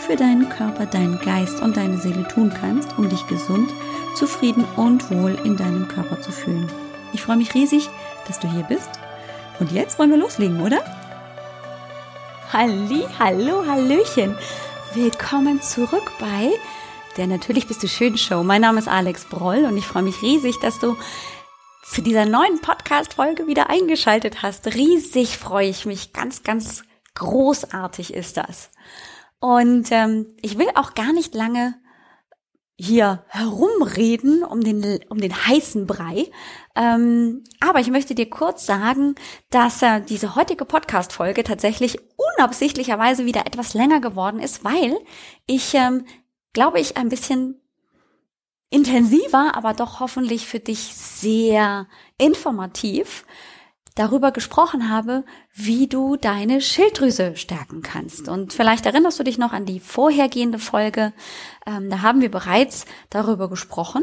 für deinen Körper, deinen Geist und deine Seele tun kannst, um dich gesund, zufrieden und wohl in deinem Körper zu fühlen. Ich freue mich riesig, dass du hier bist. Und jetzt wollen wir loslegen, oder? Halli, hallo, hallöchen. Willkommen zurück bei der Natürlich bist du schön Show. Mein Name ist Alex Broll und ich freue mich riesig, dass du zu dieser neuen Podcast-Folge wieder eingeschaltet hast. Riesig freue ich mich. Ganz, ganz großartig ist das. Und ähm, ich will auch gar nicht lange hier herumreden um den, um den heißen Brei. Ähm, aber ich möchte dir kurz sagen, dass äh, diese heutige Podcast-Folge tatsächlich unabsichtlicherweise wieder etwas länger geworden ist, weil ich, ähm, glaube ich, ein bisschen intensiver, aber doch hoffentlich für dich sehr informativ darüber gesprochen habe, wie du deine Schilddrüse stärken kannst. Und vielleicht erinnerst du dich noch an die vorhergehende Folge. Ähm, da haben wir bereits darüber gesprochen,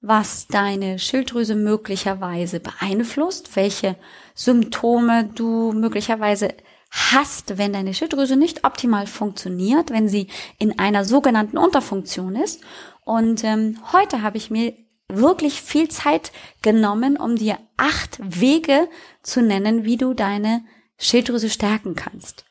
was deine Schilddrüse möglicherweise beeinflusst, welche Symptome du möglicherweise hast, wenn deine Schilddrüse nicht optimal funktioniert, wenn sie in einer sogenannten Unterfunktion ist. Und ähm, heute habe ich mir wirklich viel Zeit genommen, um dir acht Wege zu nennen, wie du deine Schilddrüse stärken kannst.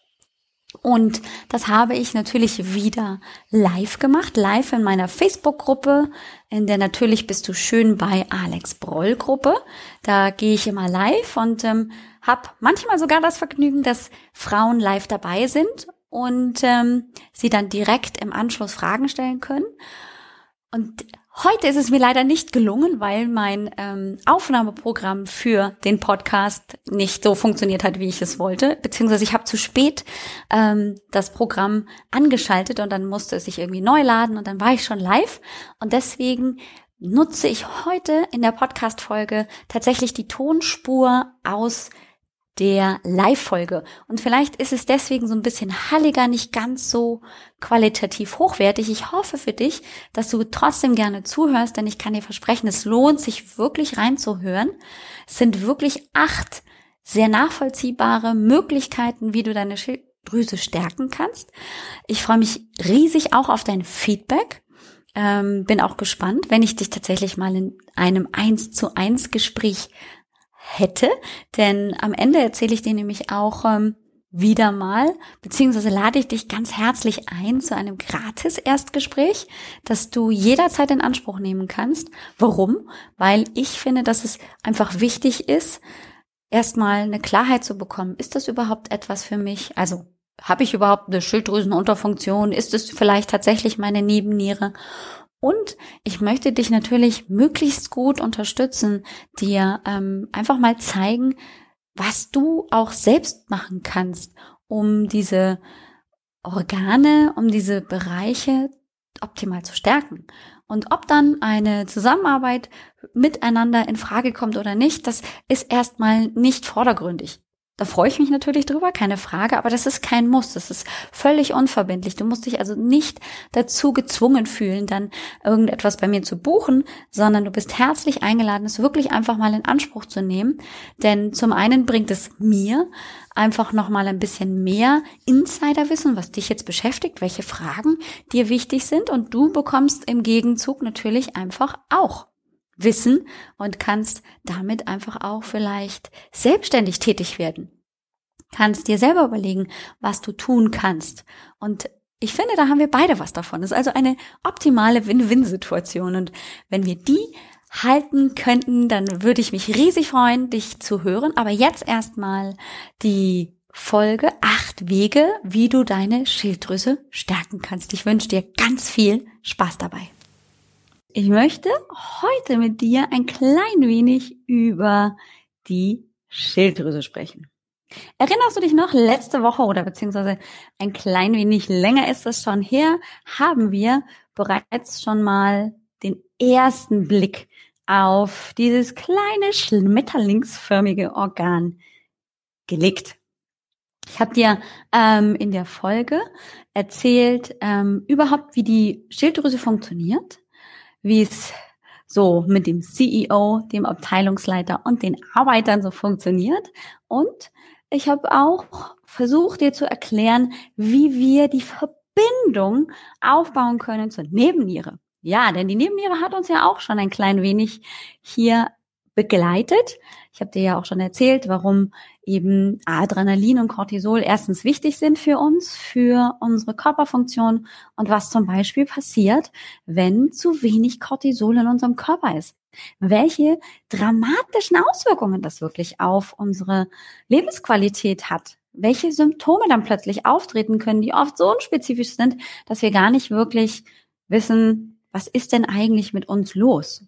Und das habe ich natürlich wieder live gemacht, live in meiner Facebook-Gruppe, in der natürlich bist du schön bei Alex Broll Gruppe. Da gehe ich immer live und ähm, habe manchmal sogar das Vergnügen, dass Frauen live dabei sind und ähm, sie dann direkt im Anschluss Fragen stellen können. Und Heute ist es mir leider nicht gelungen, weil mein ähm, Aufnahmeprogramm für den Podcast nicht so funktioniert hat, wie ich es wollte. Beziehungsweise ich habe zu spät ähm, das Programm angeschaltet und dann musste es sich irgendwie neu laden und dann war ich schon live. Und deswegen nutze ich heute in der Podcast-Folge tatsächlich die Tonspur aus der Live-Folge. Und vielleicht ist es deswegen so ein bisschen halliger, nicht ganz so qualitativ hochwertig. Ich hoffe für dich, dass du trotzdem gerne zuhörst, denn ich kann dir versprechen, es lohnt sich wirklich reinzuhören. Es sind wirklich acht sehr nachvollziehbare Möglichkeiten, wie du deine Schilddrüse stärken kannst. Ich freue mich riesig auch auf dein Feedback. Ähm, bin auch gespannt, wenn ich dich tatsächlich mal in einem eins zu eins Gespräch hätte. Denn am Ende erzähle ich dir nämlich auch ähm, wieder mal, beziehungsweise lade ich dich ganz herzlich ein zu einem Gratis-Erstgespräch, das du jederzeit in Anspruch nehmen kannst. Warum? Weil ich finde, dass es einfach wichtig ist, erstmal eine Klarheit zu bekommen. Ist das überhaupt etwas für mich? Also habe ich überhaupt eine Schilddrüsenunterfunktion? Ist es vielleicht tatsächlich meine Nebenniere? Und ich möchte dich natürlich möglichst gut unterstützen, dir ähm, einfach mal zeigen, was du auch selbst machen kannst, um diese Organe, um diese Bereiche optimal zu stärken. Und ob dann eine Zusammenarbeit miteinander in Frage kommt oder nicht, das ist erstmal nicht vordergründig. Da freue ich mich natürlich drüber, keine Frage, aber das ist kein Muss. Das ist völlig unverbindlich. Du musst dich also nicht dazu gezwungen fühlen, dann irgendetwas bei mir zu buchen, sondern du bist herzlich eingeladen, es wirklich einfach mal in Anspruch zu nehmen. Denn zum einen bringt es mir einfach nochmal ein bisschen mehr Insiderwissen, was dich jetzt beschäftigt, welche Fragen dir wichtig sind und du bekommst im Gegenzug natürlich einfach auch Wissen und kannst damit einfach auch vielleicht selbstständig tätig werden. Kannst dir selber überlegen, was du tun kannst. Und ich finde, da haben wir beide was davon. Das ist also eine optimale Win-Win-Situation. Und wenn wir die halten könnten, dann würde ich mich riesig freuen, dich zu hören. Aber jetzt erstmal die Folge acht Wege, wie du deine Schilddrüse stärken kannst. Ich wünsche dir ganz viel Spaß dabei. Ich möchte heute mit dir ein klein wenig über die Schilddrüse sprechen. Erinnerst du dich noch, letzte Woche oder beziehungsweise ein klein wenig länger ist es schon her, haben wir bereits schon mal den ersten Blick auf dieses kleine schmetterlingsförmige Organ gelegt. Ich habe dir ähm, in der Folge erzählt ähm, überhaupt, wie die Schilddrüse funktioniert, wie es so mit dem CEO, dem Abteilungsleiter und den Arbeitern so funktioniert. Und ich habe auch versucht, dir zu erklären, wie wir die Verbindung aufbauen können zur Nebenniere. Ja, denn die Nebenniere hat uns ja auch schon ein klein wenig hier begleitet. Ich habe dir ja auch schon erzählt, warum eben Adrenalin und Cortisol erstens wichtig sind für uns, für unsere Körperfunktion und was zum Beispiel passiert, wenn zu wenig Cortisol in unserem Körper ist. Welche dramatischen Auswirkungen das wirklich auf unsere Lebensqualität hat. Welche Symptome dann plötzlich auftreten können, die oft so unspezifisch sind, dass wir gar nicht wirklich wissen, was ist denn eigentlich mit uns los?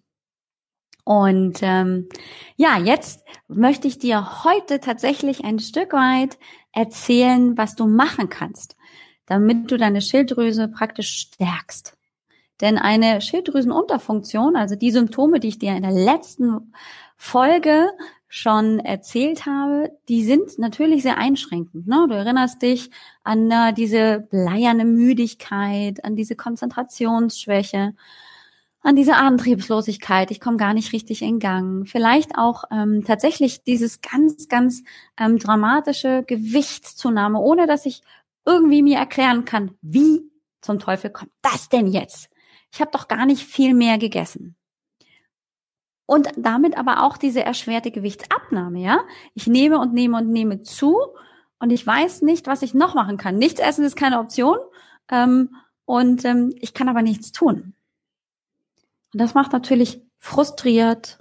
Und ähm, ja, jetzt möchte ich dir heute tatsächlich ein Stück weit erzählen, was du machen kannst, damit du deine Schilddrüse praktisch stärkst. Denn eine Schilddrüsenunterfunktion, also die Symptome, die ich dir in der letzten Folge schon erzählt habe, die sind natürlich sehr einschränkend. Ne? Du erinnerst dich an äh, diese bleierne Müdigkeit, an diese Konzentrationsschwäche, an diese Antriebslosigkeit, ich komme gar nicht richtig in Gang. Vielleicht auch ähm, tatsächlich dieses ganz, ganz ähm, dramatische Gewichtszunahme, ohne dass ich irgendwie mir erklären kann, wie zum Teufel kommt das denn jetzt? Ich habe doch gar nicht viel mehr gegessen. Und damit aber auch diese erschwerte Gewichtsabnahme, ja? Ich nehme und nehme und nehme zu und ich weiß nicht, was ich noch machen kann. Nichts essen ist keine Option ähm, und ähm, ich kann aber nichts tun. Und das macht natürlich frustriert,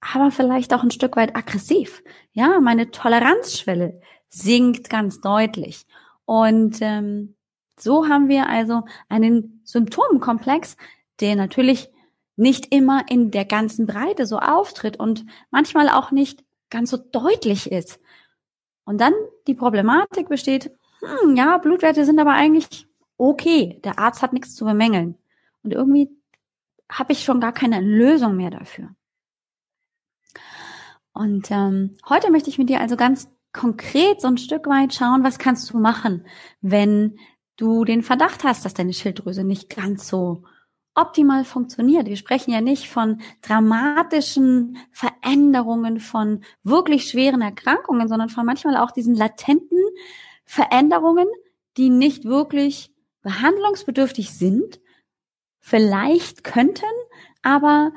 aber vielleicht auch ein Stück weit aggressiv. Ja, meine Toleranzschwelle sinkt ganz deutlich. Und ähm, so haben wir also einen Symptomkomplex, der natürlich nicht immer in der ganzen Breite so auftritt und manchmal auch nicht ganz so deutlich ist. Und dann die Problematik besteht, hm, ja, Blutwerte sind aber eigentlich okay. Der Arzt hat nichts zu bemängeln. Und irgendwie habe ich schon gar keine Lösung mehr dafür. Und ähm, heute möchte ich mit dir also ganz konkret so ein Stück weit schauen, was kannst du machen, wenn du den Verdacht hast, dass deine Schilddrüse nicht ganz so optimal funktioniert. Wir sprechen ja nicht von dramatischen Veränderungen, von wirklich schweren Erkrankungen, sondern von manchmal auch diesen latenten Veränderungen, die nicht wirklich behandlungsbedürftig sind, vielleicht könnten, aber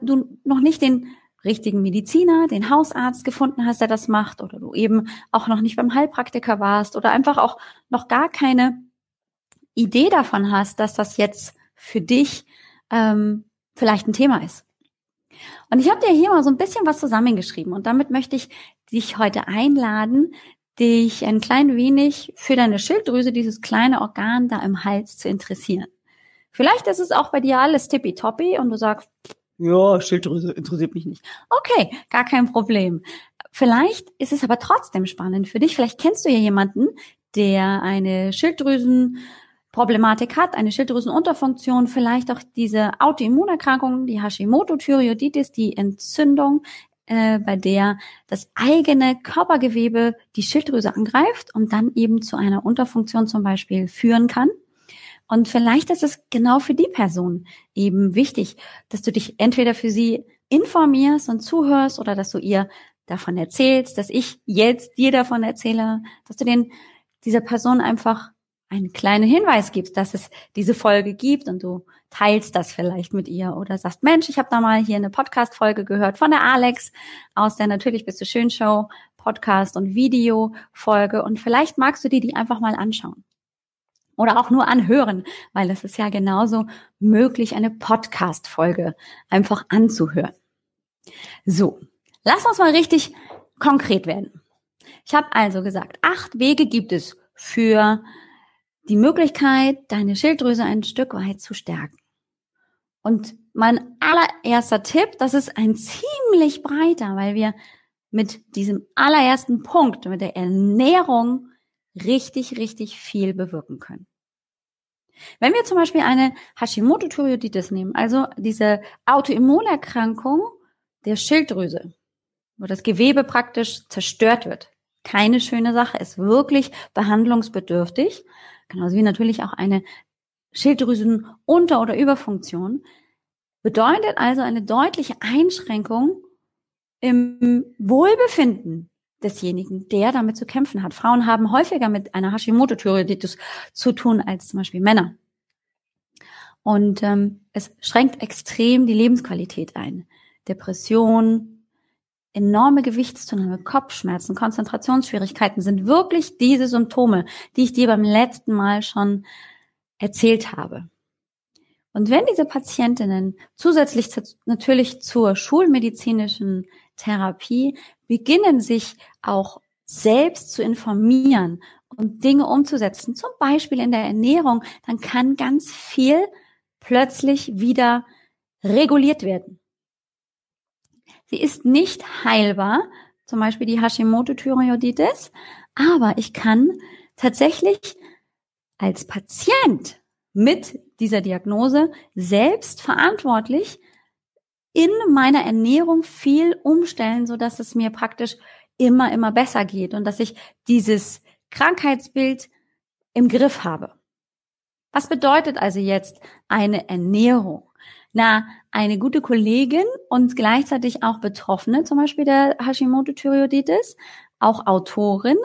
du noch nicht den richtigen Mediziner, den Hausarzt gefunden hast, der das macht, oder du eben auch noch nicht beim Heilpraktiker warst oder einfach auch noch gar keine Idee davon hast, dass das jetzt für dich ähm, vielleicht ein Thema ist. Und ich habe dir hier mal so ein bisschen was zusammengeschrieben und damit möchte ich dich heute einladen, dich ein klein wenig für deine Schilddrüse, dieses kleine Organ da im Hals zu interessieren. Vielleicht ist es auch bei dir alles tippitoppi und du sagst, ja, Schilddrüse interessiert mich nicht. Okay, gar kein Problem. Vielleicht ist es aber trotzdem spannend für dich. Vielleicht kennst du ja jemanden, der eine Schilddrüsenproblematik hat, eine Schilddrüsenunterfunktion, vielleicht auch diese Autoimmunerkrankung, die Hashimoto-Thyreoiditis, die Entzündung, äh, bei der das eigene Körpergewebe die Schilddrüse angreift und dann eben zu einer Unterfunktion zum Beispiel führen kann. Und vielleicht ist es genau für die Person eben wichtig, dass du dich entweder für sie informierst und zuhörst oder dass du ihr davon erzählst, dass ich jetzt dir davon erzähle, dass du den, dieser Person einfach einen kleinen Hinweis gibst, dass es diese Folge gibt und du teilst das vielleicht mit ihr oder sagst, Mensch, ich habe da mal hier eine Podcast-Folge gehört von der Alex aus der Natürlich bist du schön Show, Podcast und Video-Folge und vielleicht magst du dir die einfach mal anschauen oder auch nur anhören, weil es ist ja genauso möglich, eine Podcast-Folge einfach anzuhören. So, lass uns mal richtig konkret werden. Ich habe also gesagt, acht Wege gibt es für die Möglichkeit, deine Schilddrüse ein Stück weit zu stärken. Und mein allererster Tipp, das ist ein ziemlich breiter, weil wir mit diesem allerersten Punkt, mit der Ernährung, richtig, richtig viel bewirken können. Wenn wir zum Beispiel eine Hashimoto-Thyreoiditis nehmen, also diese Autoimmunerkrankung der Schilddrüse, wo das Gewebe praktisch zerstört wird, keine schöne Sache, ist wirklich behandlungsbedürftig, genauso wie natürlich auch eine Schilddrüsenunter- oder Überfunktion, bedeutet also eine deutliche Einschränkung im Wohlbefinden desjenigen, der damit zu kämpfen hat. Frauen haben häufiger mit einer Hashimoto-Thyreoiditis zu tun als zum Beispiel Männer. Und ähm, es schränkt extrem die Lebensqualität ein. Depression, enorme Gewichtszunahme, Kopfschmerzen, Konzentrationsschwierigkeiten sind wirklich diese Symptome, die ich dir beim letzten Mal schon erzählt habe. Und wenn diese Patientinnen zusätzlich natürlich zur schulmedizinischen Therapie beginnen, sich auch selbst zu informieren und Dinge umzusetzen, zum Beispiel in der Ernährung, dann kann ganz viel plötzlich wieder reguliert werden. Sie ist nicht heilbar, zum Beispiel die Hashimoto-Thyreoiditis, aber ich kann tatsächlich als Patient mit dieser Diagnose selbst verantwortlich in meiner Ernährung viel umstellen, so dass es mir praktisch immer, immer besser geht und dass ich dieses Krankheitsbild im Griff habe. Was bedeutet also jetzt eine Ernährung? Na, eine gute Kollegin und gleichzeitig auch Betroffene, zum Beispiel der Hashimoto-Thyreoiditis, auch Autorin,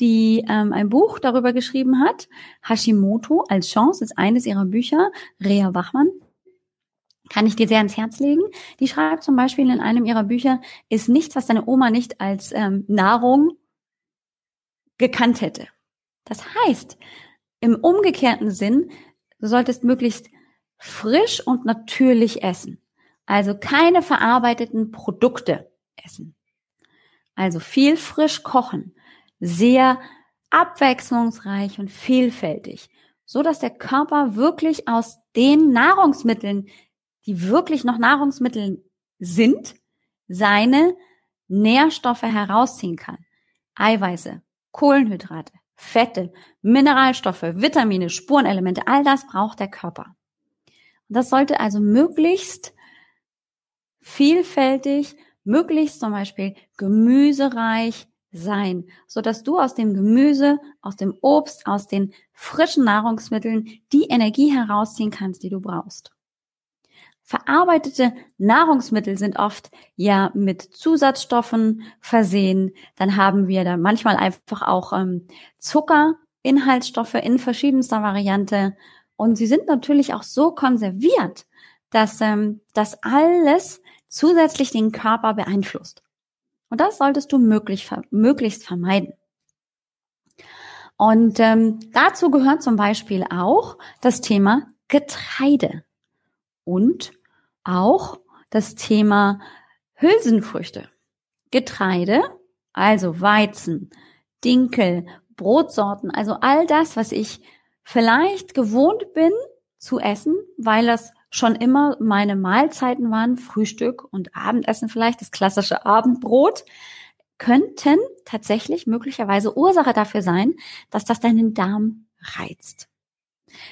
die ähm, ein Buch darüber geschrieben hat. Hashimoto als Chance ist eines ihrer Bücher. Rea Wachmann. Kann ich dir sehr ans Herz legen. Die schreibt zum Beispiel in einem ihrer Bücher, ist nichts, was deine Oma nicht als ähm, Nahrung gekannt hätte. Das heißt, im umgekehrten Sinn, du solltest möglichst frisch und natürlich essen. Also keine verarbeiteten Produkte essen. Also viel frisch kochen sehr abwechslungsreich und vielfältig, so dass der Körper wirklich aus den Nahrungsmitteln, die wirklich noch Nahrungsmittel sind, seine Nährstoffe herausziehen kann. Eiweiße, Kohlenhydrate, Fette, Mineralstoffe, Vitamine, Spurenelemente, all das braucht der Körper. Das sollte also möglichst vielfältig, möglichst zum Beispiel gemüsereich, sein, so dass du aus dem Gemüse, aus dem Obst, aus den frischen Nahrungsmitteln die Energie herausziehen kannst, die du brauchst. Verarbeitete Nahrungsmittel sind oft ja mit Zusatzstoffen versehen. Dann haben wir da manchmal einfach auch ähm, Zuckerinhaltsstoffe in verschiedenster Variante. Und sie sind natürlich auch so konserviert, dass ähm, das alles zusätzlich den Körper beeinflusst. Und das solltest du möglich, möglichst vermeiden. Und ähm, dazu gehört zum Beispiel auch das Thema Getreide und auch das Thema Hülsenfrüchte. Getreide, also Weizen, Dinkel, Brotsorten, also all das, was ich vielleicht gewohnt bin zu essen, weil das schon immer meine Mahlzeiten waren, Frühstück und Abendessen vielleicht, das klassische Abendbrot, könnten tatsächlich möglicherweise Ursache dafür sein, dass das deinen Darm reizt.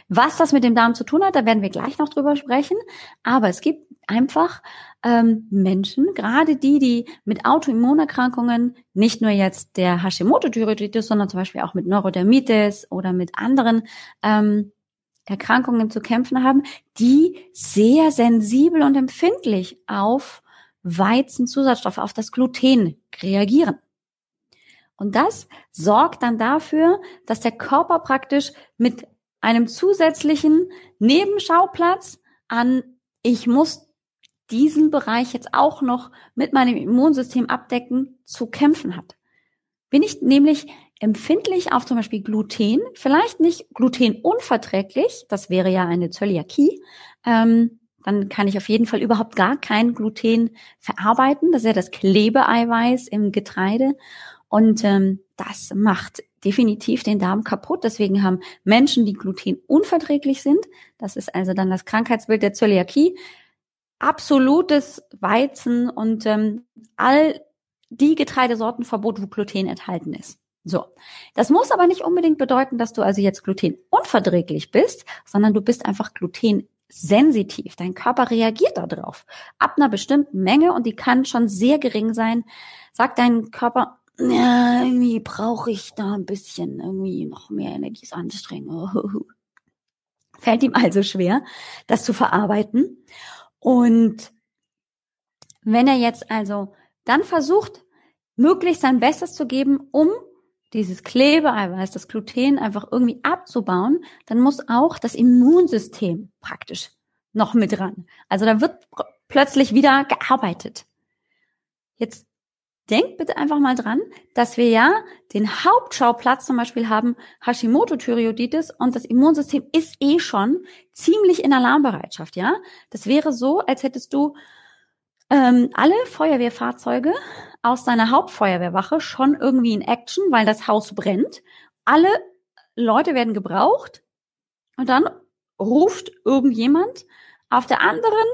Was das mit dem Darm zu tun hat, da werden wir gleich noch drüber sprechen. Aber es gibt einfach ähm, Menschen, gerade die, die mit Autoimmunerkrankungen, nicht nur jetzt der Hashimoto-Thyreoiditis, sondern zum Beispiel auch mit Neurodermitis oder mit anderen ähm, Erkrankungen zu kämpfen haben, die sehr sensibel und empfindlich auf Weizenzusatzstoffe, auf das Gluten reagieren. Und das sorgt dann dafür, dass der Körper praktisch mit einem zusätzlichen Nebenschauplatz an, ich muss diesen Bereich jetzt auch noch mit meinem Immunsystem abdecken, zu kämpfen hat. Bin ich nämlich empfindlich auf zum Beispiel Gluten, vielleicht nicht glutenunverträglich, das wäre ja eine Zöliakie, ähm, dann kann ich auf jeden Fall überhaupt gar kein Gluten verarbeiten. Das ist ja das Klebeeiweiß im Getreide. Und ähm, das macht definitiv den Darm kaputt. Deswegen haben Menschen, die glutenunverträglich sind, das ist also dann das Krankheitsbild der Zöliakie, absolutes Weizen und ähm, all die Getreidesortenverbot, wo Gluten enthalten ist. So, das muss aber nicht unbedingt bedeuten, dass du also jetzt glutenunverträglich bist, sondern du bist einfach glutensensitiv. Dein Körper reagiert darauf. Ab einer bestimmten Menge und die kann schon sehr gering sein, sagt dein Körper, ja, irgendwie brauche ich da ein bisschen irgendwie noch mehr Energie, ist anstrengend. Fällt ihm also schwer, das zu verarbeiten. Und wenn er jetzt also dann versucht, möglichst sein Bestes zu geben, um dieses Klebeeiweiß, das Gluten einfach irgendwie abzubauen, dann muss auch das Immunsystem praktisch noch mit dran. Also da wird plötzlich wieder gearbeitet. Jetzt denkt bitte einfach mal dran, dass wir ja den Hauptschauplatz zum Beispiel haben, Hashimoto-Thyreoiditis und das Immunsystem ist eh schon ziemlich in Alarmbereitschaft, ja? Das wäre so, als hättest du ähm, alle Feuerwehrfahrzeuge aus deiner Hauptfeuerwehrwache schon irgendwie in Action, weil das Haus brennt. Alle Leute werden gebraucht und dann ruft irgendjemand auf der anderen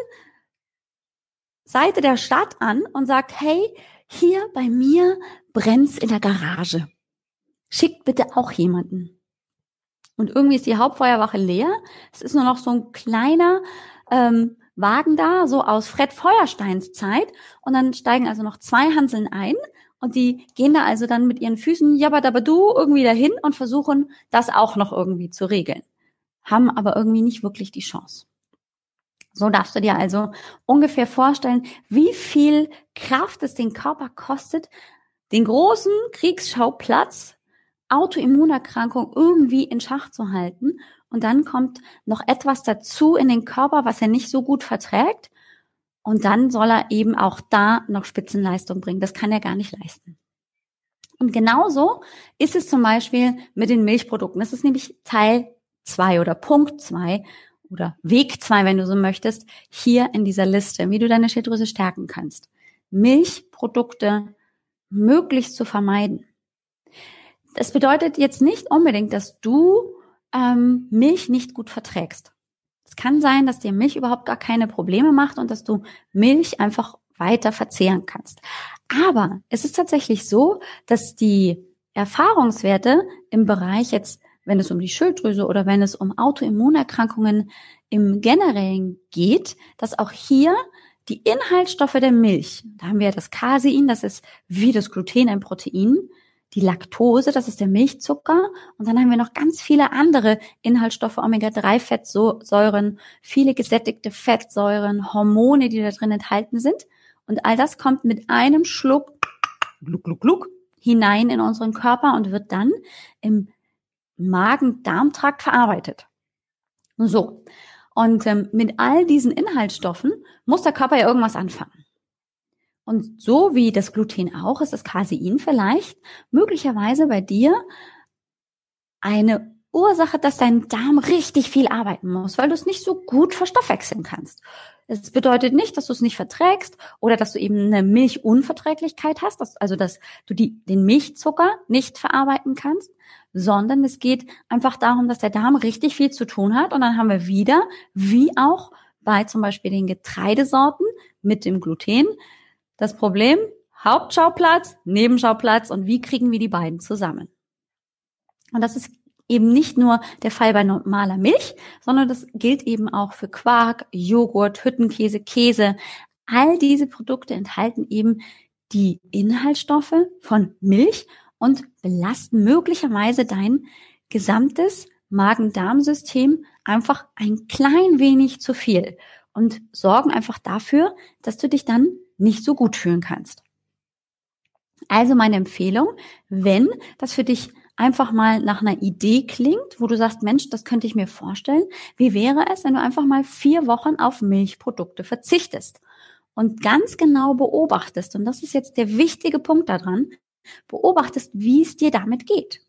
Seite der Stadt an und sagt, hey, hier bei mir brennt's in der Garage. Schickt bitte auch jemanden. Und irgendwie ist die Hauptfeuerwache leer. Es ist nur noch so ein kleiner ähm, Wagen da, so aus Fred Feuersteins Zeit. Und dann steigen also noch zwei Hanseln ein. Und die gehen da also dann mit ihren Füßen du irgendwie dahin und versuchen, das auch noch irgendwie zu regeln. Haben aber irgendwie nicht wirklich die Chance. So darfst du dir also ungefähr vorstellen, wie viel Kraft es den Körper kostet, den großen Kriegsschauplatz Autoimmunerkrankung irgendwie in Schach zu halten. Und dann kommt noch etwas dazu in den Körper, was er nicht so gut verträgt. Und dann soll er eben auch da noch Spitzenleistung bringen. Das kann er gar nicht leisten. Und genauso ist es zum Beispiel mit den Milchprodukten. Das ist nämlich Teil zwei oder Punkt zwei oder Weg zwei, wenn du so möchtest, hier in dieser Liste, wie du deine Schilddrüse stärken kannst. Milchprodukte möglichst zu vermeiden. Das bedeutet jetzt nicht unbedingt, dass du ähm, Milch nicht gut verträgst. Es kann sein, dass dir Milch überhaupt gar keine Probleme macht und dass du Milch einfach weiter verzehren kannst. Aber es ist tatsächlich so, dass die Erfahrungswerte im Bereich jetzt wenn es um die Schilddrüse oder wenn es um Autoimmunerkrankungen im Generellen geht, dass auch hier die Inhaltsstoffe der Milch, da haben wir das Casein, das ist wie das Gluten ein Protein, die Laktose, das ist der Milchzucker und dann haben wir noch ganz viele andere Inhaltsstoffe, Omega-3-Fettsäuren, viele gesättigte Fettsäuren, Hormone, die da drin enthalten sind. Und all das kommt mit einem Schluck gluck, gluck, gluck, hinein in unseren Körper und wird dann im Magen-Darm-Trakt verarbeitet. So. Und ähm, mit all diesen Inhaltsstoffen muss der Körper ja irgendwas anfangen. Und so wie das Gluten auch, ist das Casein vielleicht möglicherweise bei dir eine Ursache, dass dein Darm richtig viel arbeiten muss, weil du es nicht so gut verstoffwechseln kannst. Es bedeutet nicht, dass du es nicht verträgst oder dass du eben eine Milchunverträglichkeit hast, dass, also dass du die, den Milchzucker nicht verarbeiten kannst, sondern es geht einfach darum, dass der Darm richtig viel zu tun hat. Und dann haben wir wieder, wie auch bei zum Beispiel den Getreidesorten mit dem Gluten, das Problem, Hauptschauplatz, Nebenschauplatz und wie kriegen wir die beiden zusammen. Und das ist eben nicht nur der Fall bei normaler Milch, sondern das gilt eben auch für Quark, Joghurt, Hüttenkäse, Käse. All diese Produkte enthalten eben die Inhaltsstoffe von Milch und belasten möglicherweise dein gesamtes Magen-Darm-System einfach ein klein wenig zu viel und sorgen einfach dafür, dass du dich dann nicht so gut fühlen kannst. Also meine Empfehlung, wenn das für dich einfach mal nach einer Idee klingt, wo du sagst, Mensch, das könnte ich mir vorstellen, wie wäre es, wenn du einfach mal vier Wochen auf Milchprodukte verzichtest und ganz genau beobachtest, und das ist jetzt der wichtige Punkt daran, beobachtest, wie es dir damit geht.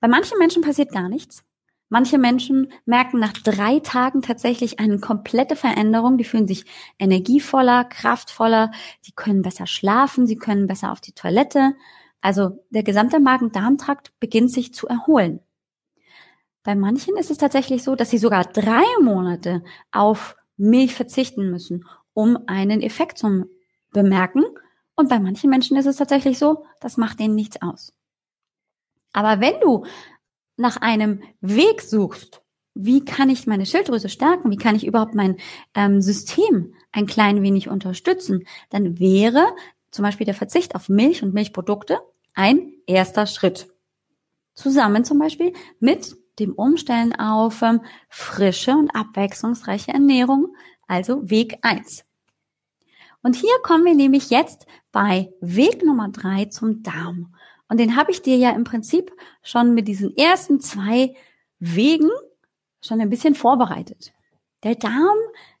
Bei manchen Menschen passiert gar nichts. Manche Menschen merken nach drei Tagen tatsächlich eine komplette Veränderung. Die fühlen sich energievoller, kraftvoller, die können besser schlafen, sie können besser auf die Toilette. Also der gesamte Magen-Darm-Trakt beginnt sich zu erholen. Bei manchen ist es tatsächlich so, dass sie sogar drei Monate auf Milch verzichten müssen, um einen Effekt zu bemerken. Und bei manchen Menschen ist es tatsächlich so, das macht denen nichts aus. Aber wenn du nach einem Weg suchst, wie kann ich meine Schilddrüse stärken, wie kann ich überhaupt mein ähm, System ein klein wenig unterstützen, dann wäre zum Beispiel der Verzicht auf Milch und Milchprodukte ein erster Schritt. Zusammen zum Beispiel mit dem Umstellen auf ähm, frische und abwechslungsreiche Ernährung, also Weg eins. Und hier kommen wir nämlich jetzt bei Weg Nummer drei zum Darm. Und den habe ich dir ja im Prinzip schon mit diesen ersten zwei Wegen schon ein bisschen vorbereitet. Der Darm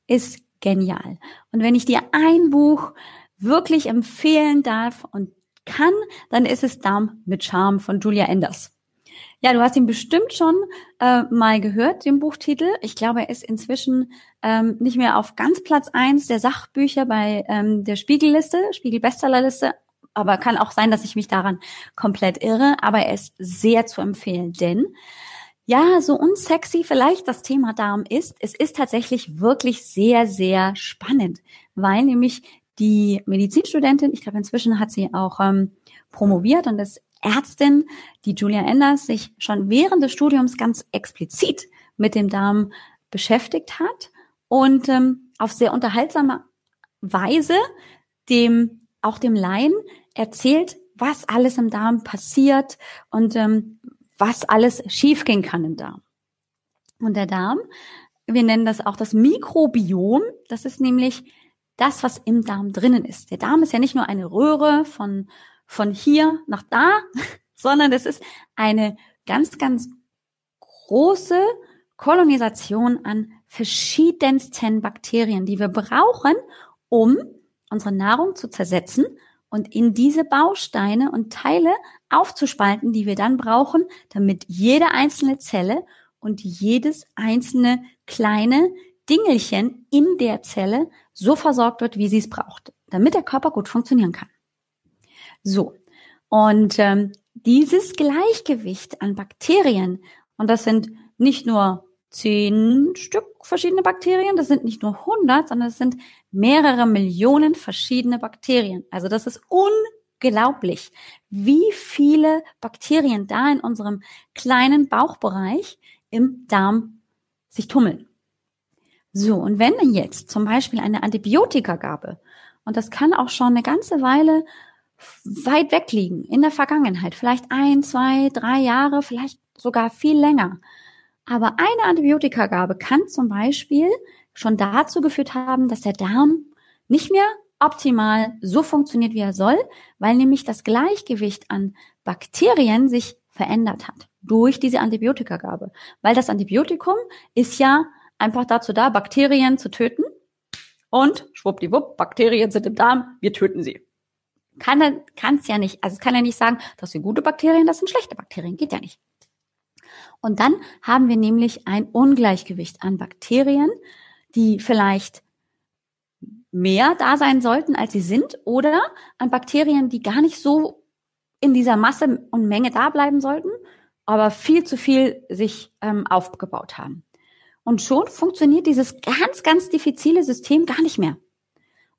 ist genial. Und wenn ich dir ein Buch wirklich empfehlen darf und kann, dann ist es Darm mit Charme von Julia Enders. Ja, du hast ihn bestimmt schon äh, mal gehört, den Buchtitel. Ich glaube, er ist inzwischen ähm, nicht mehr auf ganz Platz eins der Sachbücher bei ähm, der Spiegelliste, Spiegel-Bestsellerliste, aber kann auch sein, dass ich mich daran komplett irre. Aber er ist sehr zu empfehlen, denn ja, so unsexy vielleicht das Thema Darm ist, es ist tatsächlich wirklich sehr, sehr spannend, weil nämlich die Medizinstudentin, ich glaube inzwischen hat sie auch ähm, promoviert und ist Ärztin, die Julia Enders, sich schon während des Studiums ganz explizit mit dem Darm beschäftigt hat und ähm, auf sehr unterhaltsame Weise dem auch dem Laien erzählt, was alles im Darm passiert und ähm, was alles schiefgehen kann im Darm. Und der Darm, wir nennen das auch das Mikrobiom, das ist nämlich das, was im Darm drinnen ist. Der Darm ist ja nicht nur eine Röhre von, von hier nach da, sondern es ist eine ganz, ganz große Kolonisation an verschiedensten Bakterien, die wir brauchen, um unsere Nahrung zu zersetzen und in diese Bausteine und Teile aufzuspalten, die wir dann brauchen, damit jede einzelne Zelle und jedes einzelne kleine Dingelchen in der Zelle so versorgt wird, wie sie es braucht, damit der Körper gut funktionieren kann. So, und ähm, dieses Gleichgewicht an Bakterien, und das sind nicht nur zehn Stück verschiedene Bakterien, das sind nicht nur 100, sondern es sind mehrere Millionen verschiedene Bakterien. Also das ist unglaublich, wie viele Bakterien da in unserem kleinen Bauchbereich im Darm sich tummeln. So, und wenn jetzt zum Beispiel eine Antibiotikagabe, und das kann auch schon eine ganze Weile weit weg liegen, in der Vergangenheit, vielleicht ein, zwei, drei Jahre, vielleicht sogar viel länger. Aber eine Antibiotikagabe kann zum Beispiel schon dazu geführt haben, dass der Darm nicht mehr optimal so funktioniert, wie er soll, weil nämlich das Gleichgewicht an Bakterien sich verändert hat durch diese Antibiotikagabe. Weil das Antibiotikum ist ja einfach dazu da, Bakterien zu töten. Und schwuppdiwupp, Bakterien sind im Darm, wir töten sie. Kann er, kann es ja nicht. Also kann ja nicht sagen, das sind gute Bakterien, das sind schlechte Bakterien. Geht ja nicht. Und dann haben wir nämlich ein Ungleichgewicht an Bakterien, die vielleicht mehr da sein sollten, als sie sind, oder an Bakterien, die gar nicht so in dieser Masse und Menge da bleiben sollten, aber viel zu viel sich ähm, aufgebaut haben. Und schon funktioniert dieses ganz, ganz diffizile System gar nicht mehr.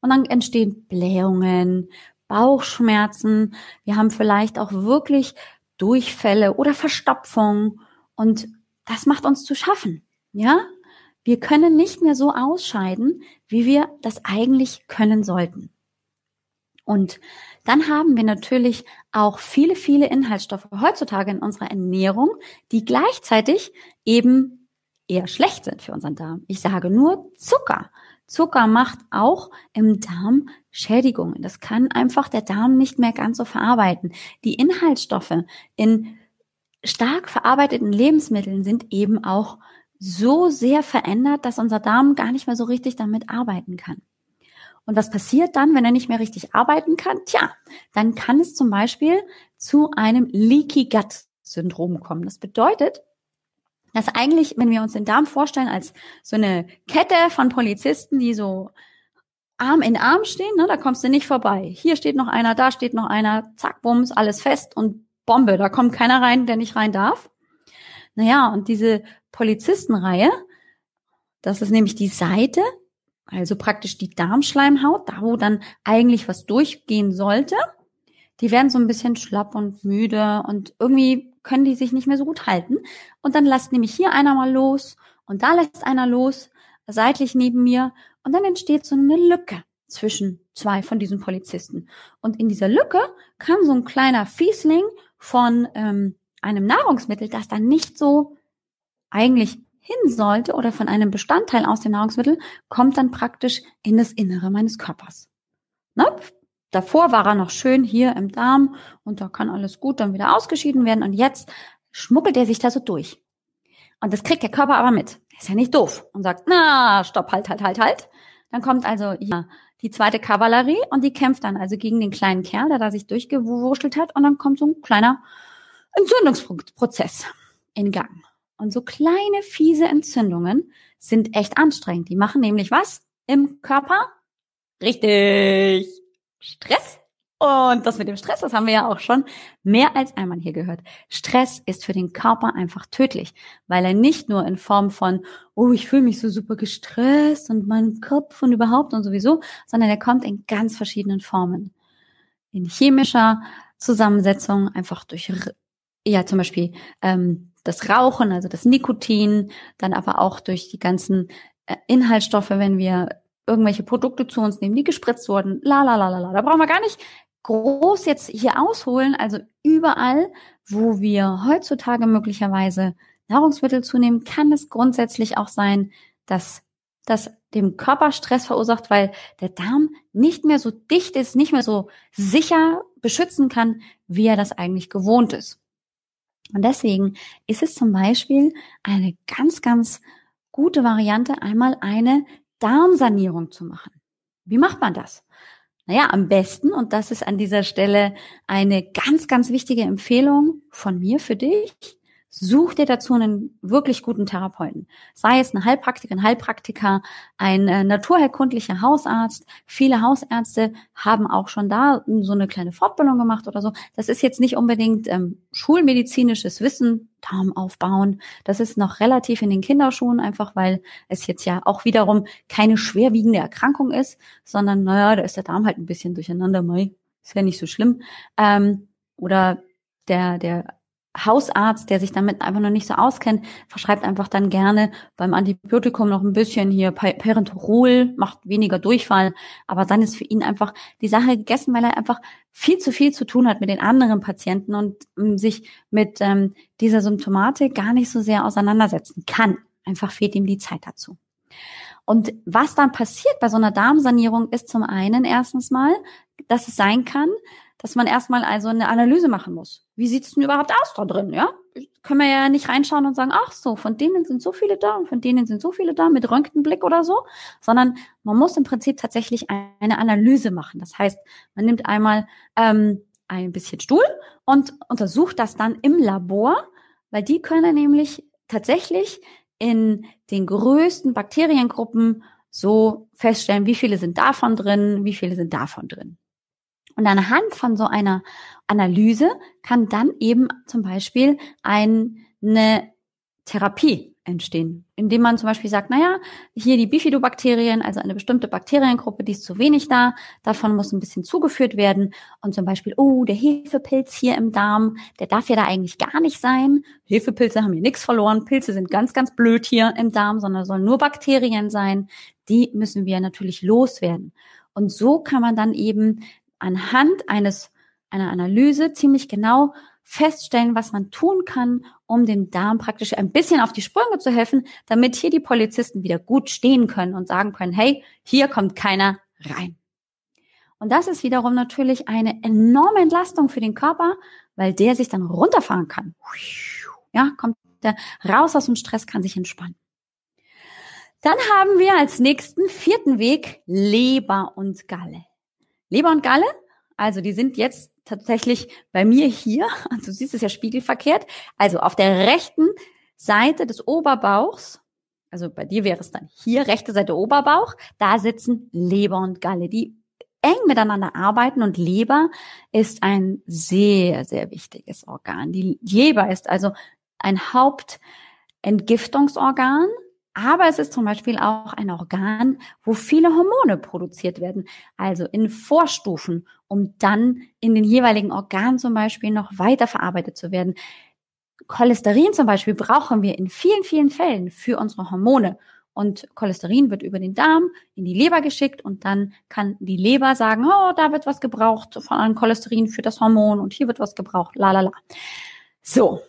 Und dann entstehen Blähungen, Bauchschmerzen. Wir haben vielleicht auch wirklich Durchfälle oder Verstopfung. Und das macht uns zu schaffen. Ja? Wir können nicht mehr so ausscheiden, wie wir das eigentlich können sollten. Und dann haben wir natürlich auch viele, viele Inhaltsstoffe heutzutage in unserer Ernährung, die gleichzeitig eben eher schlecht sind für unseren Darm. Ich sage nur Zucker. Zucker macht auch im Darm Schädigungen. Das kann einfach der Darm nicht mehr ganz so verarbeiten. Die Inhaltsstoffe in stark verarbeiteten Lebensmitteln sind eben auch so sehr verändert, dass unser Darm gar nicht mehr so richtig damit arbeiten kann. Und was passiert dann, wenn er nicht mehr richtig arbeiten kann? Tja, dann kann es zum Beispiel zu einem Leaky Gut Syndrom kommen. Das bedeutet, dass eigentlich, wenn wir uns den Darm vorstellen als so eine Kette von Polizisten, die so Arm in Arm stehen, ne, da kommst du nicht vorbei. Hier steht noch einer, da steht noch einer, zack, bums, alles fest und Bombe, da kommt keiner rein, der nicht rein darf. Naja, und diese Polizistenreihe, das ist nämlich die Seite, also praktisch die Darmschleimhaut, da wo dann eigentlich was durchgehen sollte, die werden so ein bisschen schlapp und müde und irgendwie können die sich nicht mehr so gut halten. Und dann lasst nämlich hier einer mal los und da lässt einer los, seitlich neben mir und dann entsteht so eine Lücke zwischen zwei von diesen Polizisten. Und in dieser Lücke kam so ein kleiner Fiesling von ähm, einem Nahrungsmittel, das dann nicht so eigentlich hin sollte oder von einem Bestandteil aus dem Nahrungsmittel, kommt dann praktisch in das Innere meines Körpers. Ne? Davor war er noch schön hier im Darm und da kann alles gut dann wieder ausgeschieden werden und jetzt schmuggelt er sich da so durch. Und das kriegt der Körper aber mit. Ist ja nicht doof und sagt, na, stopp, halt, halt, halt, halt. Dann kommt also hier die zweite Kavallerie und die kämpft dann also gegen den kleinen Kerl, der da sich durchgewurschtelt hat und dann kommt so ein kleiner Entzündungsprozess in Gang. Und so kleine, fiese Entzündungen sind echt anstrengend. Die machen nämlich was im Körper? Richtig. Stress. Und das mit dem Stress, das haben wir ja auch schon mehr als einmal hier gehört. Stress ist für den Körper einfach tödlich, weil er nicht nur in Form von, oh, ich fühle mich so super gestresst und mein Kopf und überhaupt und sowieso, sondern er kommt in ganz verschiedenen Formen. In chemischer Zusammensetzung, einfach durch, ja, zum Beispiel ähm, das Rauchen, also das Nikotin, dann aber auch durch die ganzen äh, Inhaltsstoffe, wenn wir irgendwelche Produkte zu uns nehmen, die gespritzt wurden, la la la la. Da brauchen wir gar nicht groß jetzt hier ausholen. Also überall, wo wir heutzutage möglicherweise Nahrungsmittel zunehmen, kann es grundsätzlich auch sein, dass das dem Körper Stress verursacht, weil der Darm nicht mehr so dicht ist, nicht mehr so sicher beschützen kann, wie er das eigentlich gewohnt ist. Und deswegen ist es zum Beispiel eine ganz, ganz gute Variante, einmal eine Darmsanierung zu machen. Wie macht man das? Naja, am besten, und das ist an dieser Stelle eine ganz, ganz wichtige Empfehlung von mir für dich, Such dir dazu einen wirklich guten Therapeuten. Sei es ein Heilpraktiker, ein Heilpraktiker, ein äh, naturheilkundlicher Hausarzt. Viele Hausärzte haben auch schon da so eine kleine Fortbildung gemacht oder so. Das ist jetzt nicht unbedingt ähm, schulmedizinisches Wissen, Darm aufbauen. Das ist noch relativ in den Kinderschuhen, einfach weil es jetzt ja auch wiederum keine schwerwiegende Erkrankung ist, sondern naja, da ist der Darm halt ein bisschen durcheinander. Mei, ist ja nicht so schlimm. Ähm, oder der, der Hausarzt, der sich damit einfach noch nicht so auskennt, verschreibt einfach dann gerne beim Antibiotikum noch ein bisschen hier Parenterol, macht weniger Durchfall, aber dann ist für ihn einfach die Sache gegessen, weil er einfach viel zu viel zu tun hat mit den anderen Patienten und um, sich mit ähm, dieser Symptomatik gar nicht so sehr auseinandersetzen kann. Einfach fehlt ihm die Zeit dazu. Und was dann passiert bei so einer Darmsanierung ist zum einen erstens mal, dass es sein kann, dass man erstmal also eine Analyse machen muss. Wie sieht's denn überhaupt aus da drin, ja? Können wir ja nicht reinschauen und sagen, ach so, von denen sind so viele da und von denen sind so viele da mit Röntgenblick oder so, sondern man muss im Prinzip tatsächlich eine Analyse machen. Das heißt, man nimmt einmal ähm, ein bisschen Stuhl und untersucht das dann im Labor, weil die können nämlich tatsächlich in den größten Bakteriengruppen so feststellen, wie viele sind davon drin, wie viele sind davon drin. Und anhand von so einer Analyse kann dann eben zum Beispiel eine Therapie entstehen, indem man zum Beispiel sagt, naja, hier die Bifidobakterien, also eine bestimmte Bakteriengruppe, die ist zu wenig da, davon muss ein bisschen zugeführt werden und zum Beispiel, oh, der Hefepilz hier im Darm, der darf ja da eigentlich gar nicht sein. Hefepilze haben hier nichts verloren, Pilze sind ganz, ganz blöd hier im Darm, sondern sollen nur Bakterien sein, die müssen wir natürlich loswerden. Und so kann man dann eben anhand eines, einer Analyse ziemlich genau feststellen, was man tun kann, um dem Darm praktisch ein bisschen auf die Sprünge zu helfen, damit hier die Polizisten wieder gut stehen können und sagen können, hey, hier kommt keiner rein. Und das ist wiederum natürlich eine enorme Entlastung für den Körper, weil der sich dann runterfahren kann. Ja, kommt der raus aus dem Stress, kann sich entspannen. Dann haben wir als nächsten vierten Weg Leber und Galle. Leber und Galle, also die sind jetzt tatsächlich bei mir hier, du siehst es ja spiegelverkehrt, also auf der rechten Seite des Oberbauchs, also bei dir wäre es dann hier rechte Seite Oberbauch, da sitzen Leber und Galle, die eng miteinander arbeiten und Leber ist ein sehr, sehr wichtiges Organ. Die Leber ist also ein Hauptentgiftungsorgan Aber es ist zum Beispiel auch ein Organ, wo viele Hormone produziert werden, also in Vorstufen, um dann in den jeweiligen Organen zum Beispiel noch weiter verarbeitet zu werden. Cholesterin zum Beispiel brauchen wir in vielen, vielen Fällen für unsere Hormone. Und Cholesterin wird über den Darm in die Leber geschickt und dann kann die Leber sagen, oh, da wird was gebraucht von einem Cholesterin für das Hormon und hier wird was gebraucht, la la la. So,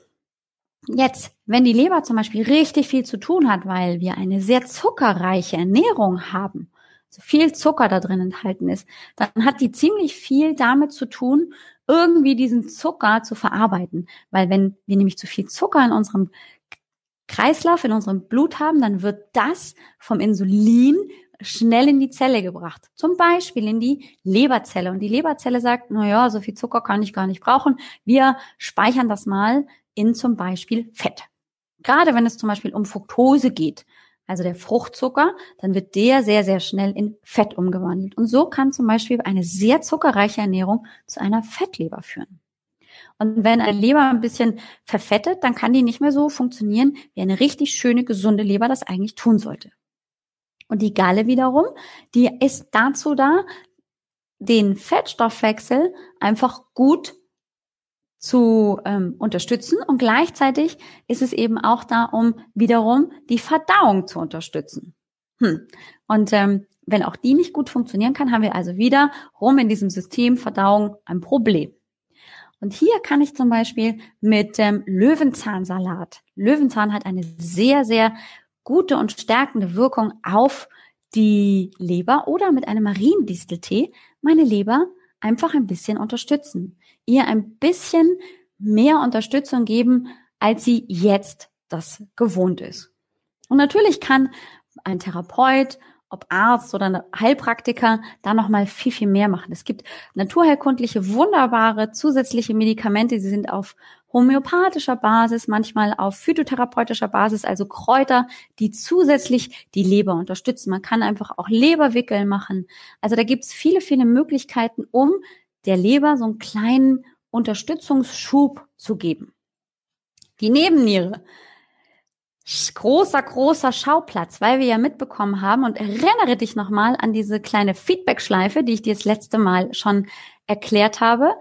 Jetzt, wenn die Leber zum Beispiel richtig viel zu tun hat, weil wir eine sehr zuckerreiche Ernährung haben, so viel Zucker da drin enthalten ist, dann hat die ziemlich viel damit zu tun, irgendwie diesen Zucker zu verarbeiten. Weil wenn wir nämlich zu viel Zucker in unserem Kreislauf, in unserem Blut haben, dann wird das vom Insulin schnell in die Zelle gebracht. Zum Beispiel in die Leberzelle. Und die Leberzelle sagt, na ja, so viel Zucker kann ich gar nicht brauchen. Wir speichern das mal in zum Beispiel Fett. Gerade wenn es zum Beispiel um Fructose geht, also der Fruchtzucker, dann wird der sehr, sehr schnell in Fett umgewandelt. Und so kann zum Beispiel eine sehr zuckerreiche Ernährung zu einer Fettleber führen. Und wenn eine Leber ein bisschen verfettet, dann kann die nicht mehr so funktionieren, wie eine richtig schöne, gesunde Leber das eigentlich tun sollte. Und die Galle wiederum, die ist dazu da, den Fettstoffwechsel einfach gut zu ähm, unterstützen und gleichzeitig ist es eben auch da, um wiederum die Verdauung zu unterstützen. Hm. Und ähm, wenn auch die nicht gut funktionieren kann, haben wir also wieder rum in diesem System Verdauung ein Problem. Und hier kann ich zum Beispiel mit ähm, Löwenzahnsalat. Löwenzahn hat eine sehr, sehr gute und stärkende Wirkung auf die Leber oder mit einem Mariendisteltee meine Leber einfach ein bisschen unterstützen ihr ein bisschen mehr Unterstützung geben, als sie jetzt das gewohnt ist. Und natürlich kann ein Therapeut, ob Arzt oder ein Heilpraktiker, da noch mal viel, viel mehr machen. Es gibt naturheilkundliche, wunderbare zusätzliche Medikamente, sie sind auf homöopathischer Basis, manchmal auf phytotherapeutischer Basis, also Kräuter, die zusätzlich die Leber unterstützen. Man kann einfach auch Leberwickel machen. Also da gibt es viele, viele Möglichkeiten, um der Leber so einen kleinen Unterstützungsschub zu geben. Die Nebenniere. Großer, großer Schauplatz, weil wir ja mitbekommen haben und erinnere dich nochmal an diese kleine Feedback-Schleife, die ich dir das letzte Mal schon erklärt habe.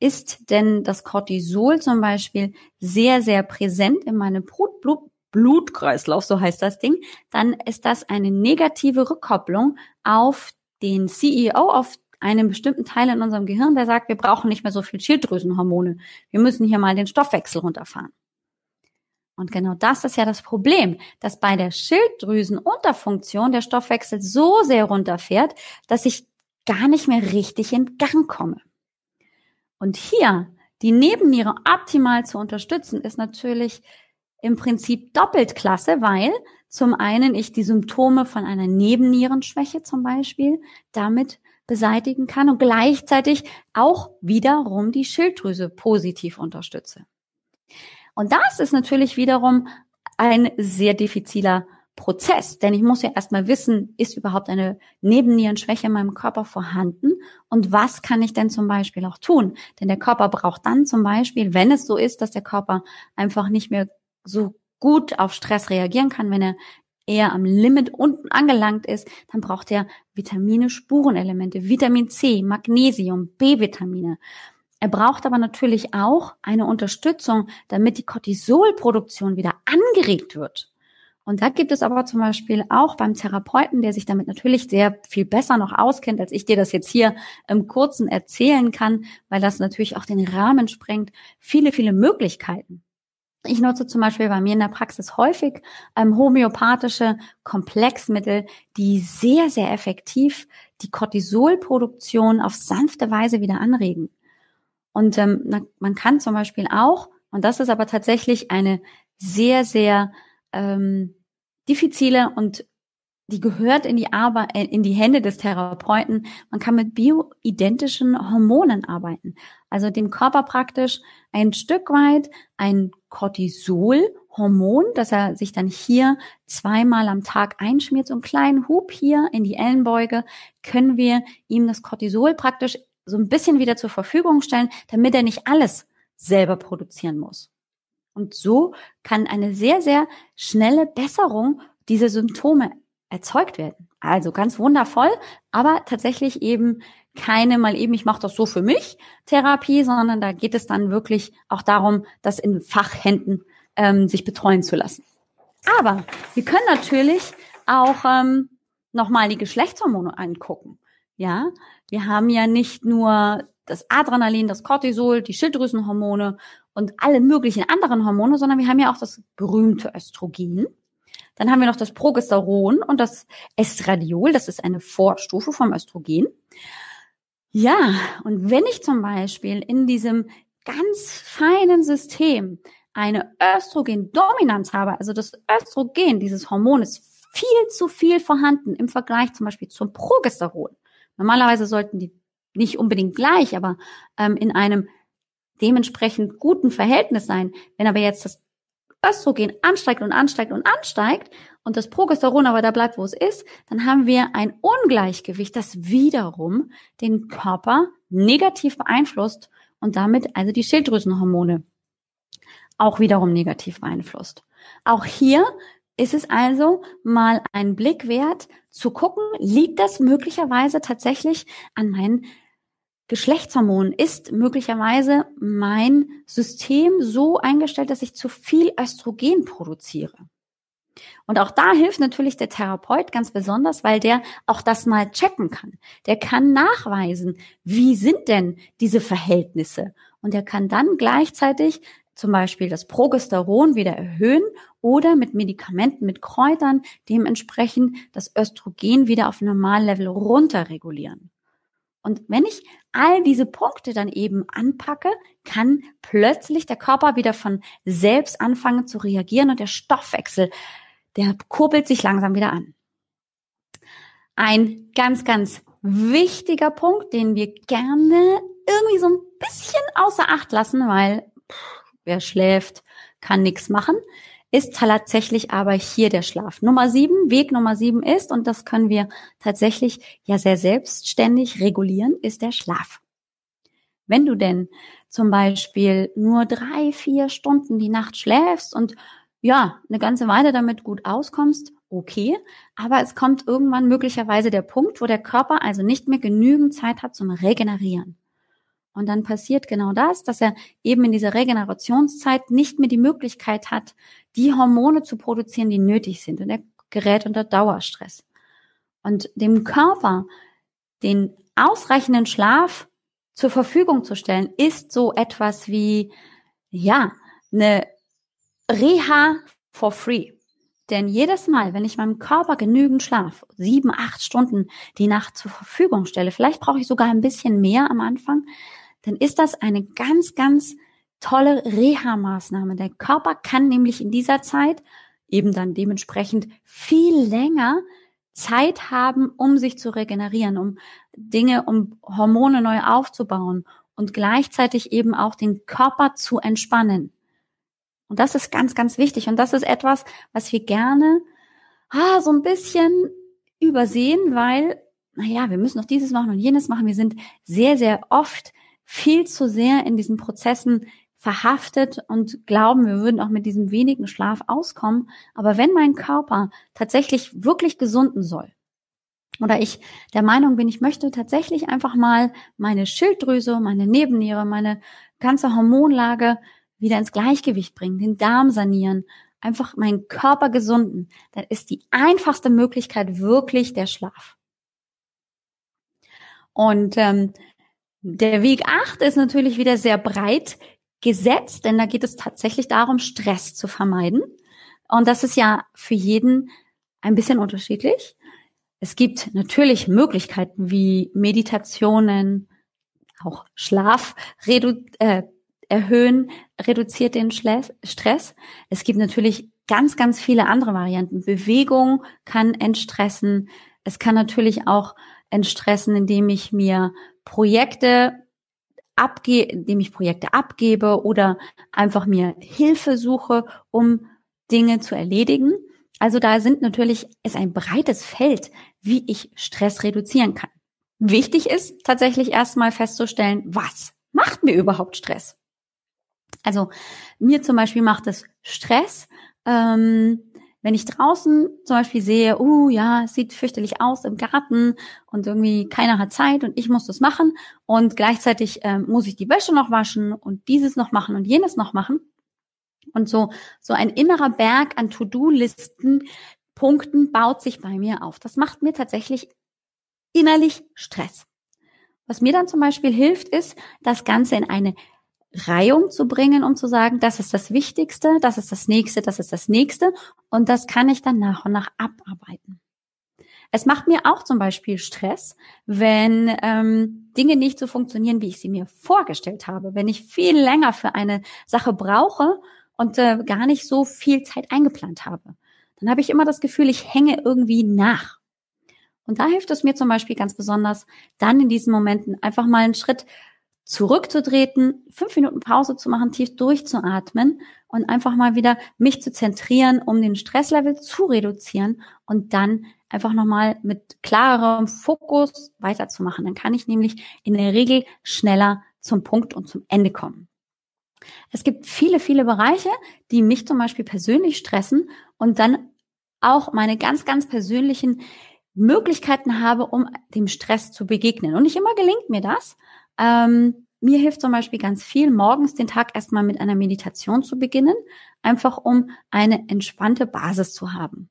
Ist denn das Cortisol zum Beispiel sehr, sehr präsent in meinem Blut, Blut, Blutkreislauf, so heißt das Ding, dann ist das eine negative Rückkopplung auf den CEO, auf einen bestimmten Teil in unserem Gehirn, der sagt, wir brauchen nicht mehr so viel Schilddrüsenhormone. Wir müssen hier mal den Stoffwechsel runterfahren. Und genau das ist ja das Problem, dass bei der Schilddrüsenunterfunktion der Stoffwechsel so sehr runterfährt, dass ich gar nicht mehr richtig in Gang komme. Und hier die Nebenniere optimal zu unterstützen, ist natürlich im Prinzip doppelt klasse, weil zum einen ich die Symptome von einer Nebennierenschwäche zum Beispiel damit beseitigen kann und gleichzeitig auch wiederum die Schilddrüse positiv unterstütze. Und das ist natürlich wiederum ein sehr diffiziler Prozess, denn ich muss ja erstmal wissen, ist überhaupt eine Nebennierenschwäche in meinem Körper vorhanden und was kann ich denn zum Beispiel auch tun? Denn der Körper braucht dann zum Beispiel, wenn es so ist, dass der Körper einfach nicht mehr so gut auf Stress reagieren kann, wenn er eher am Limit unten angelangt ist, dann braucht er Vitamine, Spurenelemente, Vitamin C, Magnesium, B-Vitamine. Er braucht aber natürlich auch eine Unterstützung, damit die Cortisolproduktion wieder angeregt wird. Und da gibt es aber zum Beispiel auch beim Therapeuten, der sich damit natürlich sehr viel besser noch auskennt, als ich dir das jetzt hier im Kurzen erzählen kann, weil das natürlich auch den Rahmen sprengt, viele, viele Möglichkeiten. Ich nutze zum Beispiel bei mir in der Praxis häufig ähm, homöopathische Komplexmittel, die sehr, sehr effektiv die Cortisolproduktion auf sanfte Weise wieder anregen. Und ähm, man kann zum Beispiel auch, und das ist aber tatsächlich eine sehr, sehr ähm, diffizile und die gehört in die Arbeit, äh, in die Hände des Therapeuten. Man kann mit bioidentischen Hormonen arbeiten. Also dem Körper praktisch ein Stück weit ein Cortisol-Hormon, dass er sich dann hier zweimal am Tag einschmiert, so einen kleinen Hub hier in die Ellenbeuge, können wir ihm das Cortisol praktisch so ein bisschen wieder zur Verfügung stellen, damit er nicht alles selber produzieren muss. Und so kann eine sehr, sehr schnelle Besserung diese Symptome erzeugt werden. Also ganz wundervoll, aber tatsächlich eben keine mal eben, ich mache das so für mich Therapie, sondern da geht es dann wirklich auch darum, das in Fachhänden ähm, sich betreuen zu lassen. Aber wir können natürlich auch ähm, nochmal die Geschlechtshormone angucken. Ja, wir haben ja nicht nur das Adrenalin, das Cortisol, die Schilddrüsenhormone und alle möglichen anderen Hormone, sondern wir haben ja auch das berühmte Östrogen. Dann haben wir noch das Progesteron und das Estradiol, das ist eine Vorstufe vom Östrogen. Ja, und wenn ich zum Beispiel in diesem ganz feinen System eine Östrogendominanz habe, also das Östrogen, dieses Hormon ist viel zu viel vorhanden im Vergleich zum Beispiel zum Progesteron. Normalerweise sollten die nicht unbedingt gleich, aber ähm, in einem dementsprechend guten Verhältnis sein. Wenn aber jetzt das Östrogen ansteigt und ansteigt und ansteigt und das Progesteron aber da bleibt, wo es ist, dann haben wir ein Ungleichgewicht, das wiederum den Körper negativ beeinflusst und damit also die Schilddrüsenhormone auch wiederum negativ beeinflusst. Auch hier ist es also mal ein Blick wert zu gucken, liegt das möglicherweise tatsächlich an meinen Geschlechtshormonen? Ist möglicherweise mein System so eingestellt, dass ich zu viel Östrogen produziere? Und auch da hilft natürlich der Therapeut ganz besonders, weil der auch das mal checken kann. Der kann nachweisen, wie sind denn diese Verhältnisse? Und er kann dann gleichzeitig zum Beispiel das Progesteron wieder erhöhen oder mit Medikamenten, mit Kräutern dementsprechend das Östrogen wieder auf Normallevel runterregulieren. Und wenn ich all diese Punkte dann eben anpacke, kann plötzlich der Körper wieder von selbst anfangen zu reagieren und der Stoffwechsel, der kurbelt sich langsam wieder an. Ein ganz, ganz wichtiger Punkt, den wir gerne irgendwie so ein bisschen außer Acht lassen, weil pff, wer schläft, kann nichts machen, ist tatsächlich aber hier der Schlaf. Nummer sieben, Weg Nummer sieben ist, und das können wir tatsächlich ja sehr selbstständig regulieren, ist der Schlaf. Wenn du denn zum Beispiel nur drei, vier Stunden die Nacht schläfst und ja, eine ganze Weile damit gut auskommst, okay, aber es kommt irgendwann möglicherweise der Punkt, wo der Körper also nicht mehr genügend Zeit hat zum Regenerieren. Und dann passiert genau das, dass er eben in dieser Regenerationszeit nicht mehr die Möglichkeit hat, die Hormone zu produzieren, die nötig sind. Und er gerät unter Dauerstress. Und dem Körper den ausreichenden Schlaf zur Verfügung zu stellen, ist so etwas wie, ja, eine Reha for free. Denn jedes Mal, wenn ich meinem Körper genügend Schlaf, sieben, acht Stunden die Nacht zur Verfügung stelle, vielleicht brauche ich sogar ein bisschen mehr am Anfang, dann ist das eine ganz, ganz tolle Reha-Maßnahme. Der Körper kann nämlich in dieser Zeit eben dann dementsprechend viel länger Zeit haben, um sich zu regenerieren, um Dinge, um Hormone neu aufzubauen und gleichzeitig eben auch den Körper zu entspannen. Und das ist ganz, ganz wichtig. Und das ist etwas, was wir gerne ah, so ein bisschen übersehen, weil, naja, wir müssen noch dieses machen und jenes machen. Wir sind sehr, sehr oft viel zu sehr in diesen Prozessen verhaftet und glauben, wir würden auch mit diesem wenigen Schlaf auskommen. Aber wenn mein Körper tatsächlich wirklich gesunden soll, oder ich der Meinung bin, ich möchte tatsächlich einfach mal meine Schilddrüse, meine Nebenniere, meine ganze Hormonlage wieder ins Gleichgewicht bringen, den Darm sanieren, einfach meinen Körper gesunden, dann ist die einfachste Möglichkeit wirklich der Schlaf. Und ähm, der Weg 8 ist natürlich wieder sehr breit gesetzt, denn da geht es tatsächlich darum, Stress zu vermeiden. Und das ist ja für jeden ein bisschen unterschiedlich. Es gibt natürlich Möglichkeiten wie Meditationen, auch Schlaf redu äh, erhöhen, reduziert den Stress. Es gibt natürlich ganz, ganz viele andere Varianten. Bewegung kann entstressen. Es kann natürlich auch entstressen, indem ich mir Projekte abge indem ich Projekte abgebe oder einfach mir Hilfe suche, um Dinge zu erledigen. Also da sind natürlich, ist ein breites Feld, wie ich Stress reduzieren kann. Wichtig ist tatsächlich erstmal festzustellen, was macht mir überhaupt Stress? Also mir zum Beispiel macht es Stress, ähm, wenn ich draußen zum Beispiel sehe, uh, ja, es sieht fürchterlich aus im Garten und irgendwie keiner hat Zeit und ich muss das machen und gleichzeitig ähm, muss ich die Wäsche noch waschen und dieses noch machen und jenes noch machen. Und so, so ein innerer Berg an To-Do-Listen, Punkten baut sich bei mir auf. Das macht mir tatsächlich innerlich Stress. Was mir dann zum Beispiel hilft, ist, das Ganze in eine Reihung zu bringen, um zu sagen, das ist das Wichtigste, das ist das Nächste, das ist das Nächste und das kann ich dann nach und nach abarbeiten. Es macht mir auch zum Beispiel Stress, wenn ähm, Dinge nicht so funktionieren, wie ich sie mir vorgestellt habe. Wenn ich viel länger für eine Sache brauche und äh, gar nicht so viel Zeit eingeplant habe, dann habe ich immer das Gefühl, ich hänge irgendwie nach. Und da hilft es mir zum Beispiel ganz besonders, dann in diesen Momenten einfach mal einen Schritt zurückzutreten, fünf Minuten Pause zu machen, tief durchzuatmen und einfach mal wieder mich zu zentrieren, um den Stresslevel zu reduzieren und dann einfach nochmal mit klarerem Fokus weiterzumachen. Dann kann ich nämlich in der Regel schneller zum Punkt und zum Ende kommen. Es gibt viele, viele Bereiche, die mich zum Beispiel persönlich stressen und dann auch meine ganz, ganz persönlichen Möglichkeiten habe, um dem Stress zu begegnen. Und nicht immer gelingt mir das, ähm, mir hilft zum Beispiel ganz viel, morgens den Tag erstmal mit einer Meditation zu beginnen, einfach um eine entspannte Basis zu haben.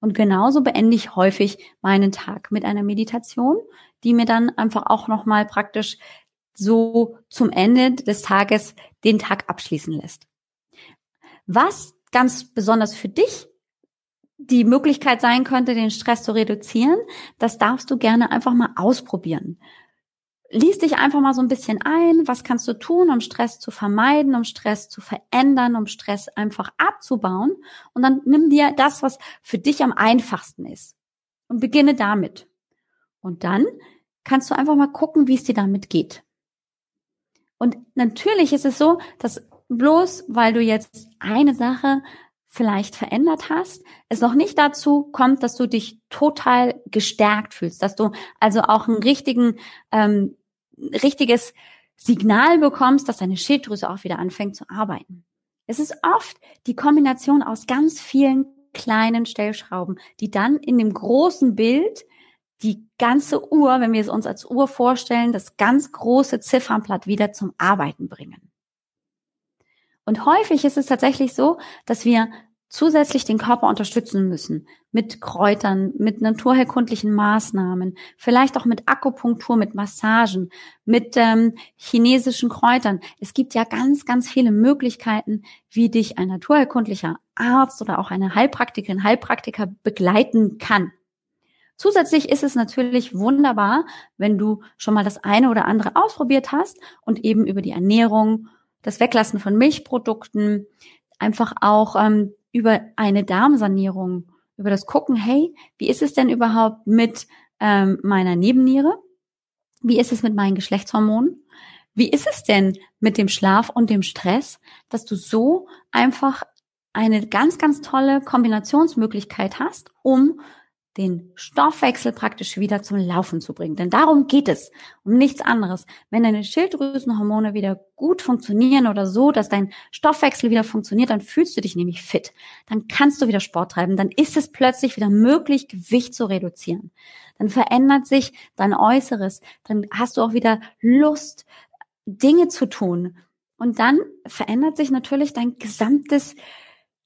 Und genauso beende ich häufig meinen Tag mit einer Meditation, die mir dann einfach auch nochmal praktisch so zum Ende des Tages den Tag abschließen lässt. Was ganz besonders für dich die Möglichkeit sein könnte, den Stress zu reduzieren, das darfst du gerne einfach mal ausprobieren lies dich einfach mal so ein bisschen ein. Was kannst du tun, um Stress zu vermeiden, um Stress zu verändern, um Stress einfach abzubauen? Und dann nimm dir das, was für dich am einfachsten ist. Und beginne damit. Und dann kannst du einfach mal gucken, wie es dir damit geht. Und natürlich ist es so, dass bloß weil du jetzt eine Sache vielleicht verändert hast, es noch nicht dazu kommt, dass du dich total gestärkt fühlst, dass du also auch einen richtigen ähm, richtiges Signal bekommst, dass deine Schilddrüse auch wieder anfängt zu arbeiten. Es ist oft die Kombination aus ganz vielen kleinen Stellschrauben, die dann in dem großen Bild die ganze Uhr, wenn wir es uns als Uhr vorstellen, das ganz große Ziffernblatt wieder zum Arbeiten bringen. Und häufig ist es tatsächlich so, dass wir zusätzlich den Körper unterstützen müssen mit Kräutern, mit naturherkundlichen Maßnahmen, vielleicht auch mit Akupunktur, mit Massagen, mit ähm, chinesischen Kräutern. Es gibt ja ganz, ganz viele Möglichkeiten, wie dich ein naturherkundlicher Arzt oder auch eine Heilpraktikerin, Heilpraktiker begleiten kann. Zusätzlich ist es natürlich wunderbar, wenn du schon mal das eine oder andere ausprobiert hast und eben über die Ernährung, das Weglassen von Milchprodukten, einfach auch ähm, über eine Darmsanierung, über das Gucken, hey, wie ist es denn überhaupt mit ähm, meiner Nebenniere? Wie ist es mit meinen Geschlechtshormonen? Wie ist es denn mit dem Schlaf und dem Stress, dass du so einfach eine ganz, ganz tolle Kombinationsmöglichkeit hast, um den Stoffwechsel praktisch wieder zum Laufen zu bringen. Denn darum geht es, um nichts anderes. Wenn deine Schilddrüsenhormone wieder gut funktionieren oder so, dass dein Stoffwechsel wieder funktioniert, dann fühlst du dich nämlich fit. Dann kannst du wieder Sport treiben. Dann ist es plötzlich wieder möglich, Gewicht zu reduzieren. Dann verändert sich dein Äußeres. Dann hast du auch wieder Lust, Dinge zu tun. Und dann verändert sich natürlich dein gesamtes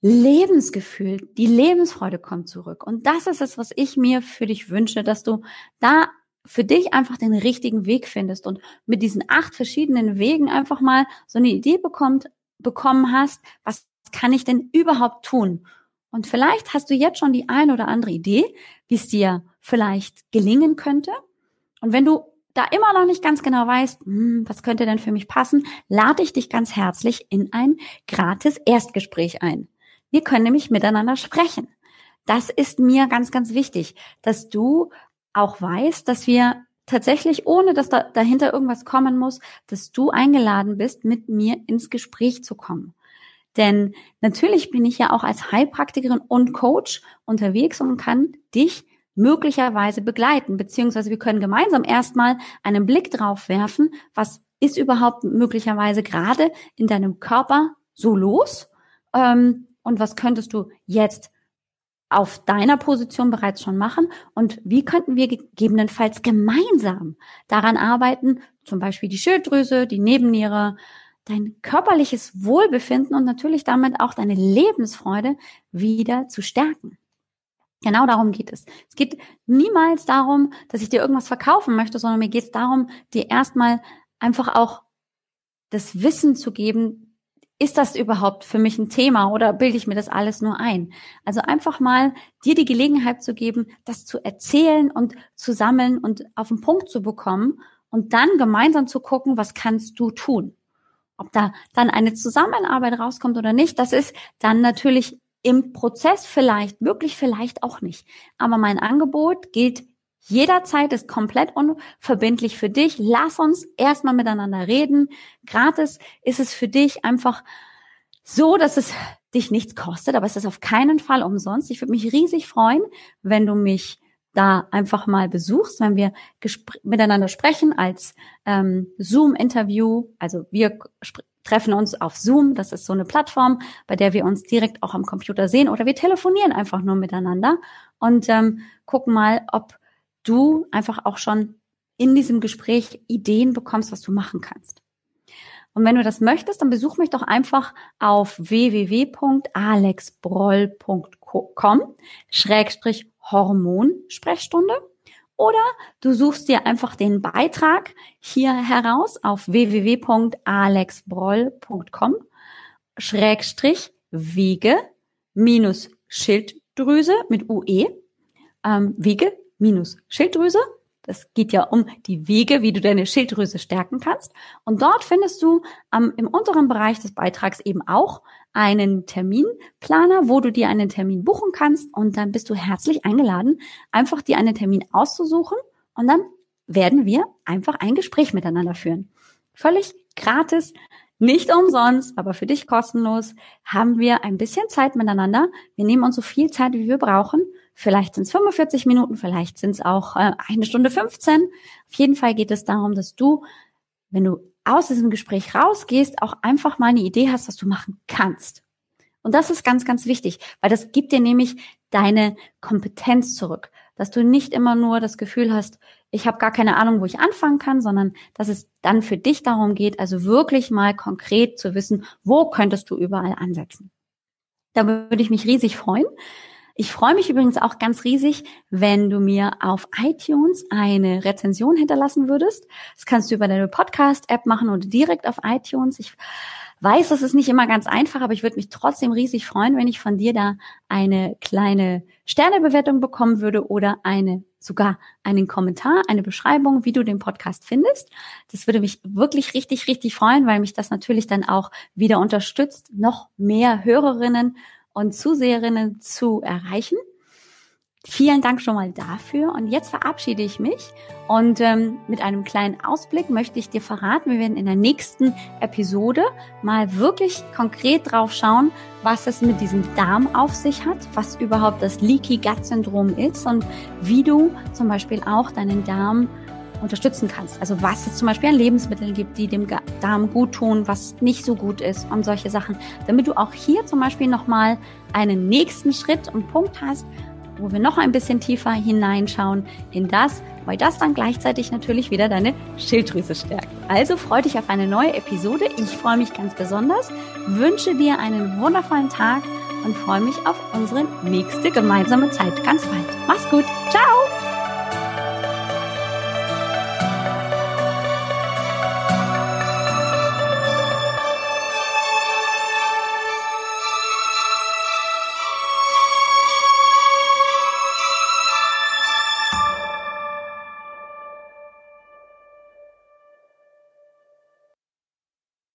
Lebensgefühl, die Lebensfreude kommt zurück. Und das ist es, was ich mir für dich wünsche, dass du da für dich einfach den richtigen Weg findest und mit diesen acht verschiedenen Wegen einfach mal so eine Idee bekommt, bekommen hast, was kann ich denn überhaupt tun? Und vielleicht hast du jetzt schon die ein oder andere Idee, wie es dir vielleicht gelingen könnte. Und wenn du da immer noch nicht ganz genau weißt, hm, was könnte denn für mich passen, lade ich dich ganz herzlich in ein gratis Erstgespräch ein. Wir können nämlich miteinander sprechen. Das ist mir ganz, ganz wichtig, dass du auch weißt, dass wir tatsächlich, ohne dass da, dahinter irgendwas kommen muss, dass du eingeladen bist, mit mir ins Gespräch zu kommen. Denn natürlich bin ich ja auch als Heilpraktikerin und Coach unterwegs und kann dich möglicherweise begleiten, beziehungsweise wir können gemeinsam erstmal einen Blick drauf werfen, was ist überhaupt möglicherweise gerade in deinem Körper so los ähm, und was könntest du jetzt auf deiner Position bereits schon machen und wie könnten wir gegebenenfalls gemeinsam daran arbeiten, zum Beispiel die Schilddrüse, die Nebenniere, dein körperliches Wohlbefinden und natürlich damit auch deine Lebensfreude wieder zu stärken. Genau darum geht es. Es geht niemals darum, dass ich dir irgendwas verkaufen möchte, sondern mir geht es darum, dir erstmal einfach auch das Wissen zu geben, ist das überhaupt für mich ein Thema oder bilde ich mir das alles nur ein? Also einfach mal dir die Gelegenheit zu geben, das zu erzählen und zu sammeln und auf den Punkt zu bekommen und dann gemeinsam zu gucken, was kannst du tun? Ob da dann eine Zusammenarbeit rauskommt oder nicht, das ist dann natürlich im Prozess vielleicht, wirklich vielleicht auch nicht. Aber mein Angebot gilt jederzeit, ist komplett unverbindlich für dich. Lass uns erstmal miteinander reden. Gratis ist es für dich einfach so, dass es dich nichts kostet, aber es ist auf keinen Fall umsonst. Ich würde mich riesig freuen, wenn du mich da einfach mal besuchst, wenn wir miteinander sprechen als ähm, Zoom-Interview. Also wir treffen uns auf Zoom, das ist so eine Plattform, bei der wir uns direkt auch am Computer sehen oder wir telefonieren einfach nur miteinander und ähm, gucken mal, ob du einfach auch schon in diesem Gespräch Ideen bekommst, was du machen kannst. Und wenn du das möchtest, dann besuch mich doch einfach auf www.alexbroll.com Schrägstrich Hormonsprechstunde oder du suchst dir einfach den Beitrag hier heraus auf www.alexbroll.com Schrägstrich Wiege minus Schilddrüse mit UE, ähm, Wiege minus Schilddrüse das geht ja um die Wege, wie du deine Schilddrüse stärken kannst. Und dort findest du ähm, im unteren Bereich des Beitrags eben auch einen Terminplaner, wo du dir einen Termin buchen kannst. Und dann bist du herzlich eingeladen, einfach dir einen Termin auszusuchen. Und dann werden wir einfach ein Gespräch miteinander führen. Völlig gratis, nicht umsonst, aber für dich kostenlos, haben wir ein bisschen Zeit miteinander. Wir nehmen uns so viel Zeit, wie wir brauchen Vielleicht sind es 45 Minuten, vielleicht sind es auch äh, eine Stunde 15. Auf jeden Fall geht es darum, dass du, wenn du aus diesem Gespräch rausgehst, auch einfach mal eine Idee hast, was du machen kannst. Und das ist ganz, ganz wichtig, weil das gibt dir nämlich deine Kompetenz zurück. Dass du nicht immer nur das Gefühl hast, ich habe gar keine Ahnung, wo ich anfangen kann, sondern dass es dann für dich darum geht, also wirklich mal konkret zu wissen, wo könntest du überall ansetzen. Da würde ich mich riesig freuen. Ich freue mich übrigens auch ganz riesig, wenn du mir auf iTunes eine Rezension hinterlassen würdest. Das kannst du über deine Podcast-App machen oder direkt auf iTunes. Ich weiß, das ist nicht immer ganz einfach, aber ich würde mich trotzdem riesig freuen, wenn ich von dir da eine kleine Sternebewertung bekommen würde oder eine sogar einen Kommentar, eine Beschreibung, wie du den Podcast findest. Das würde mich wirklich richtig, richtig freuen, weil mich das natürlich dann auch wieder unterstützt, noch mehr Hörerinnen und Zuseherinnen zu erreichen. Vielen Dank schon mal dafür. Und jetzt verabschiede ich mich. Und ähm, mit einem kleinen Ausblick möchte ich dir verraten, wir werden in der nächsten Episode mal wirklich konkret drauf schauen, was es mit diesem Darm auf sich hat, was überhaupt das Leaky Gut Syndrom ist und wie du zum Beispiel auch deinen Darm unterstützen kannst. Also was es zum Beispiel an Lebensmitteln gibt, die dem Darm gut tun, was nicht so gut ist und solche Sachen, damit du auch hier zum Beispiel nochmal einen nächsten Schritt und Punkt hast, wo wir noch ein bisschen tiefer hineinschauen in das, weil das dann gleichzeitig natürlich wieder deine Schilddrüse stärkt. Also freu dich auf eine neue Episode. Ich freue mich ganz besonders, wünsche dir einen wundervollen Tag und freue mich auf unsere nächste gemeinsame Zeit ganz bald. Mach's gut. Ciao!